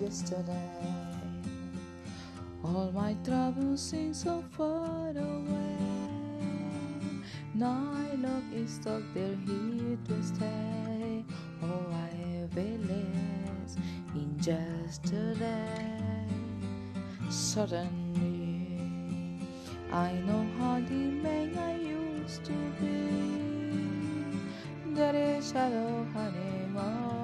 yesterday. All my troubles seem so far away. Now I look is stuck there here to stay. Oh, I believe in just yesterday. Suddenly, I know how the man I used to be. There is shadow. Oh,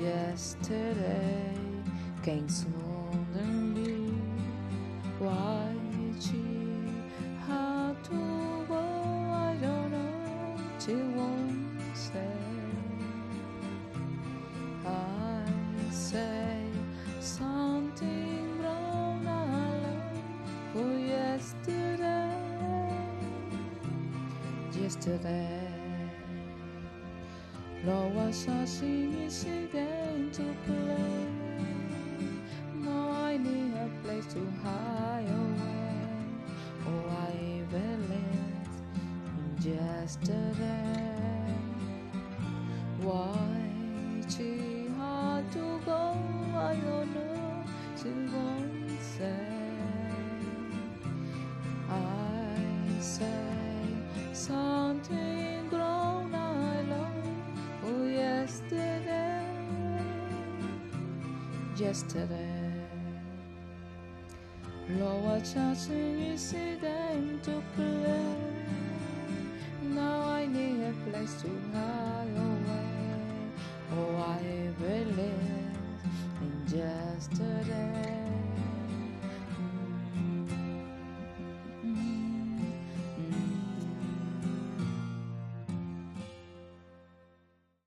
yesterday came suddenly. Why she had to go, I don't know. She won't say. I say something wrong alone for yesterday. Yesterday. Was a serious game to play. Now I need a place to hide away. Oh, I believe in yesterday. Why yesterday. Lower touching is time to play. Now I need a place to hide away. Oh, I believe in yesterday.